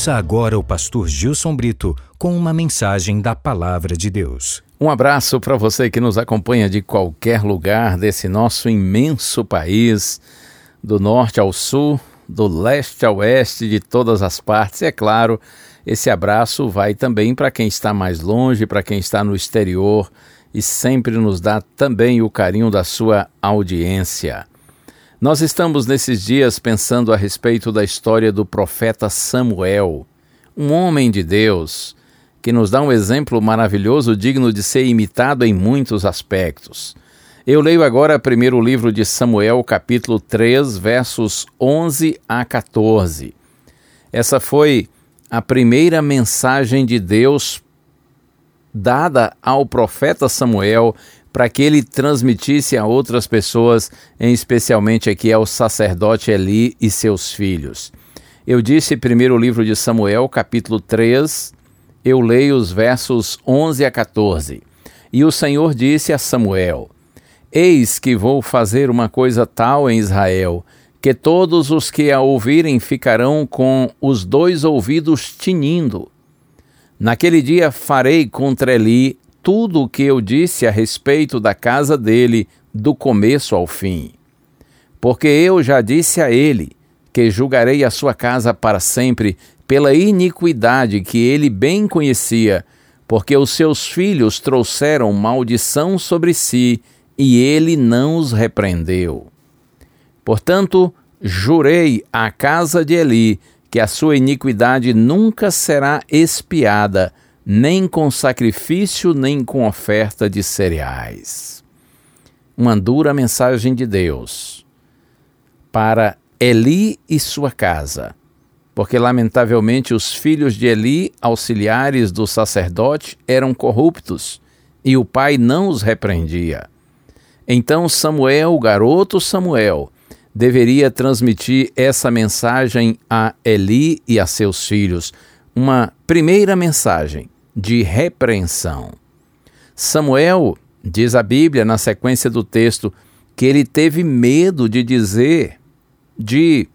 Ouça agora o pastor Gilson Brito com uma mensagem da Palavra de Deus. Um abraço para você que nos acompanha de qualquer lugar desse nosso imenso país, do norte ao sul, do leste ao oeste, de todas as partes. E é claro, esse abraço vai também para quem está mais longe, para quem está no exterior e sempre nos dá também o carinho da sua audiência. Nós estamos nesses dias pensando a respeito da história do profeta Samuel, um homem de Deus que nos dá um exemplo maravilhoso, digno de ser imitado em muitos aspectos. Eu leio agora primeiro o livro de Samuel, capítulo 3, versos 11 a 14. Essa foi a primeira mensagem de Deus dada ao profeta Samuel para que ele transmitisse a outras pessoas, em especialmente aqui ao sacerdote Eli e seus filhos. Eu disse primeiro o livro de Samuel, capítulo 3, eu leio os versos 11 a 14. E o Senhor disse a Samuel: Eis que vou fazer uma coisa tal em Israel, que todos os que a ouvirem ficarão com os dois ouvidos tinindo. Naquele dia farei contra Eli tudo o que eu disse a respeito da casa dele, do começo ao fim. Porque eu já disse a ele que julgarei a sua casa para sempre pela iniquidade que ele bem conhecia, porque os seus filhos trouxeram maldição sobre si e ele não os repreendeu. Portanto, jurei à casa de Eli que a sua iniquidade nunca será expiada, nem com sacrifício, nem com oferta de cereais. Uma dura mensagem de Deus para Eli e sua casa, porque lamentavelmente os filhos de Eli, auxiliares do sacerdote, eram corruptos e o pai não os repreendia. Então Samuel, o garoto Samuel, deveria transmitir essa mensagem a Eli e a seus filhos, uma primeira mensagem de repreensão. Samuel, diz a Bíblia na sequência do texto, que ele teve medo de dizer, de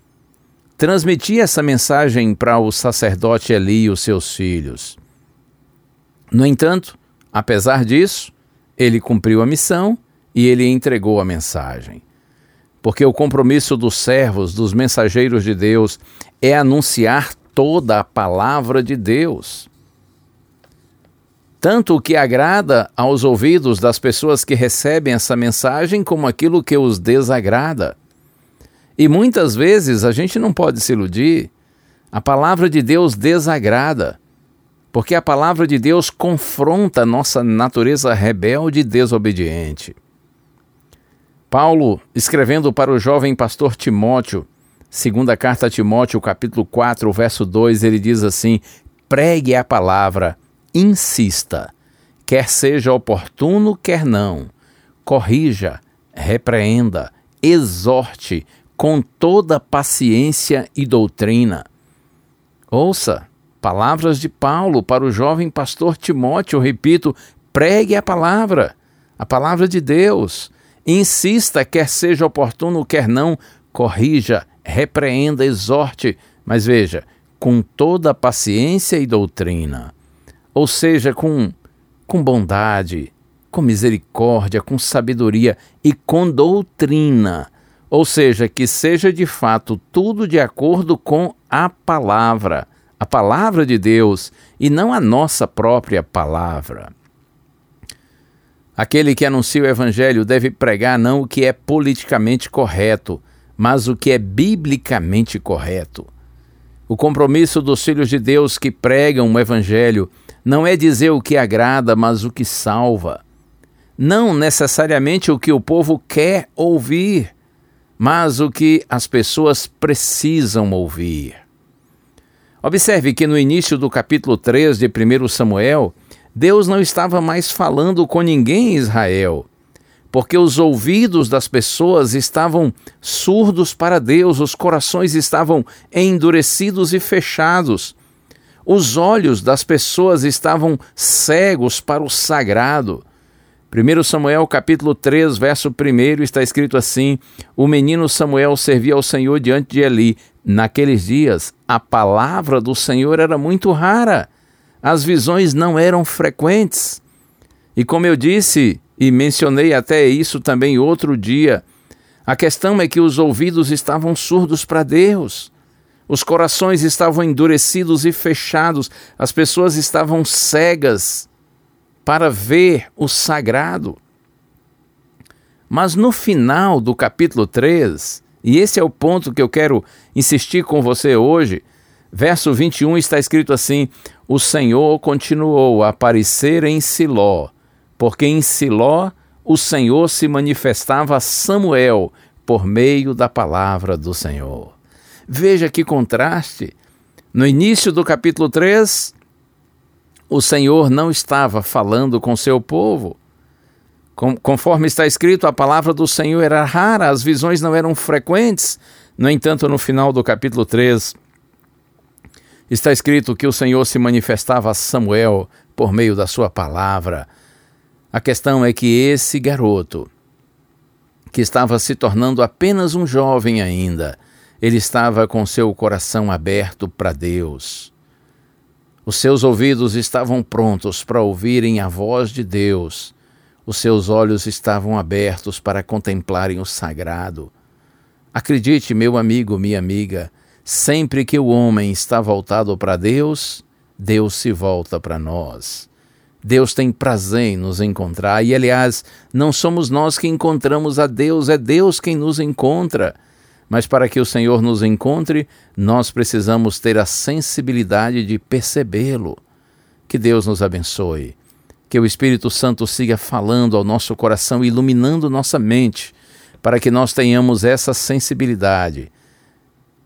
transmitir essa mensagem para o sacerdote Eli e os seus filhos. No entanto, apesar disso, ele cumpriu a missão e ele entregou a mensagem. Porque o compromisso dos servos, dos mensageiros de Deus, é anunciar toda a palavra de Deus. Tanto o que agrada aos ouvidos das pessoas que recebem essa mensagem, como aquilo que os desagrada. E muitas vezes a gente não pode se iludir, a palavra de Deus desagrada, porque a palavra de Deus confronta nossa natureza rebelde e desobediente. Paulo, escrevendo para o jovem pastor Timóteo, Segunda carta a Timóteo, capítulo 4, verso 2, ele diz assim: Pregue a palavra, insista, quer seja oportuno, quer não. Corrija, repreenda, exorte com toda paciência e doutrina. Ouça, palavras de Paulo para o jovem pastor Timóteo, repito, pregue a palavra, a palavra de Deus. Insista, quer seja oportuno, quer não, corrija, repreenda, exorte, mas veja, com toda paciência e doutrina. Ou seja, com, com bondade, com misericórdia, com sabedoria e com doutrina. Ou seja, que seja de fato tudo de acordo com a palavra, a palavra de Deus e não a nossa própria palavra. Aquele que anuncia o Evangelho deve pregar não o que é politicamente correto, mas o que é biblicamente correto. O compromisso dos filhos de Deus que pregam o Evangelho não é dizer o que agrada, mas o que salva. Não necessariamente o que o povo quer ouvir, mas o que as pessoas precisam ouvir. Observe que no início do capítulo 3 de 1 Samuel, Deus não estava mais falando com ninguém em Israel, porque os ouvidos das pessoas estavam surdos para Deus, os corações estavam endurecidos e fechados. Os olhos das pessoas estavam cegos para o sagrado. 1 Samuel capítulo 3, verso 1 está escrito assim: O menino Samuel servia ao Senhor diante de Eli. Naqueles dias, a palavra do Senhor era muito rara, as visões não eram frequentes. E como eu disse, e mencionei até isso também outro dia, a questão é que os ouvidos estavam surdos para Deus. Os corações estavam endurecidos e fechados, as pessoas estavam cegas para ver o sagrado. Mas no final do capítulo 3, e esse é o ponto que eu quero insistir com você hoje, verso 21 está escrito assim: O Senhor continuou a aparecer em Siló, porque em Siló o Senhor se manifestava a Samuel por meio da palavra do Senhor. Veja que contraste. No início do capítulo 3, o Senhor não estava falando com seu povo. conforme está escrito, a palavra do Senhor era rara, as visões não eram frequentes. No entanto, no final do capítulo 3, está escrito que o Senhor se manifestava a Samuel por meio da sua palavra. A questão é que esse garoto, que estava se tornando apenas um jovem ainda, ele estava com seu coração aberto para Deus. Os seus ouvidos estavam prontos para ouvirem a voz de Deus. Os seus olhos estavam abertos para contemplarem o sagrado. Acredite, meu amigo, minha amiga, sempre que o homem está voltado para Deus, Deus se volta para nós. Deus tem prazer em nos encontrar e, aliás, não somos nós que encontramos a Deus, é Deus quem nos encontra. Mas para que o Senhor nos encontre, nós precisamos ter a sensibilidade de percebê-lo. Que Deus nos abençoe. Que o Espírito Santo siga falando ao nosso coração, iluminando nossa mente, para que nós tenhamos essa sensibilidade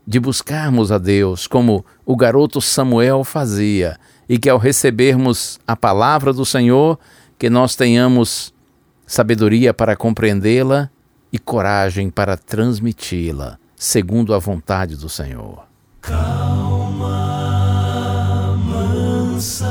de buscarmos a Deus como o garoto Samuel fazia, e que ao recebermos a palavra do Senhor, que nós tenhamos sabedoria para compreendê-la e coragem para transmiti-la, segundo a vontade do Senhor. Calma, mansa,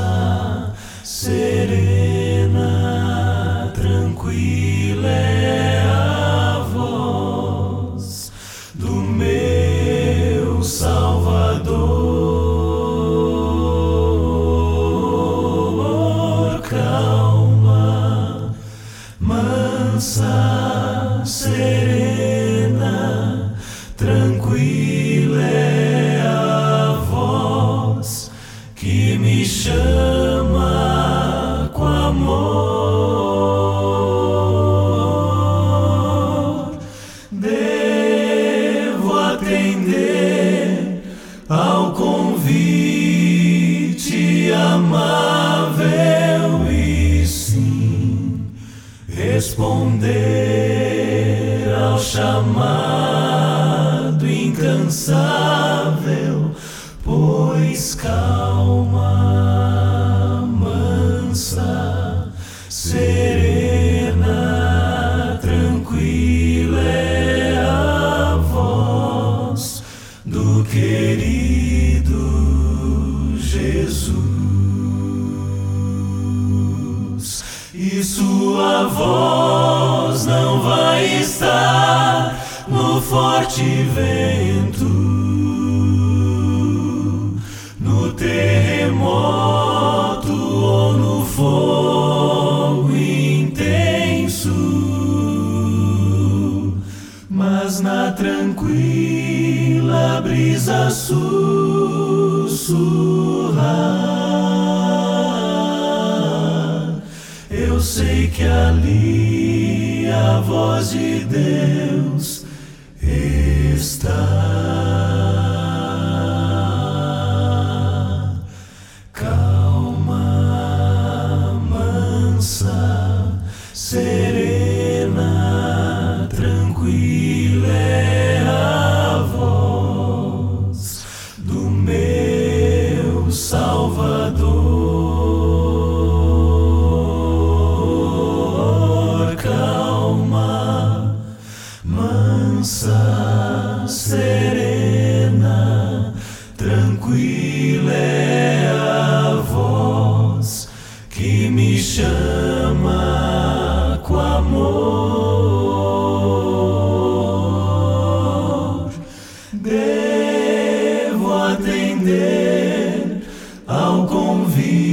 tranquila brisa sussurrar. Eu sei que ali a voz de Deus está. Ao convite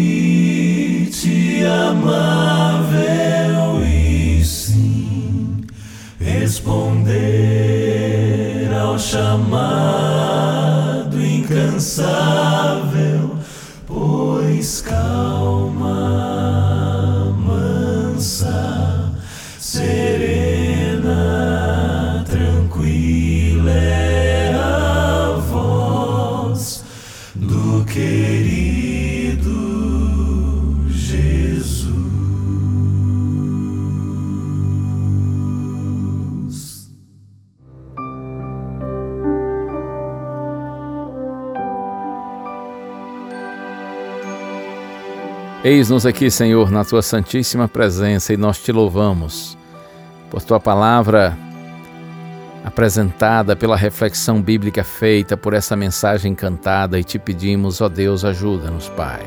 amável e sim responder ao chamado incansável, Eis-nos aqui, Senhor, na tua santíssima presença e nós te louvamos por tua palavra apresentada, pela reflexão bíblica feita, por essa mensagem cantada e te pedimos, ó Deus, ajuda-nos, Pai,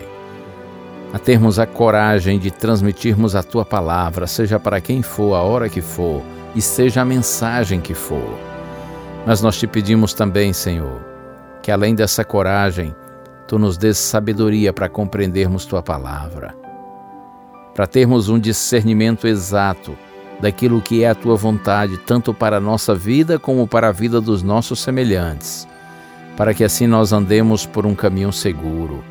a termos a coragem de transmitirmos a tua palavra, seja para quem for, a hora que for e seja a mensagem que for. Mas nós te pedimos também, Senhor, que além dessa coragem, tu nos dês sabedoria para compreendermos tua palavra, para termos um discernimento exato daquilo que é a tua vontade, tanto para a nossa vida como para a vida dos nossos semelhantes, para que assim nós andemos por um caminho seguro.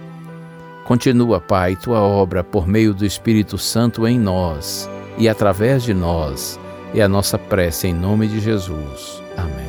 Continua, Pai, tua obra por meio do Espírito Santo em nós e através de nós, é a nossa prece em nome de Jesus. Amém.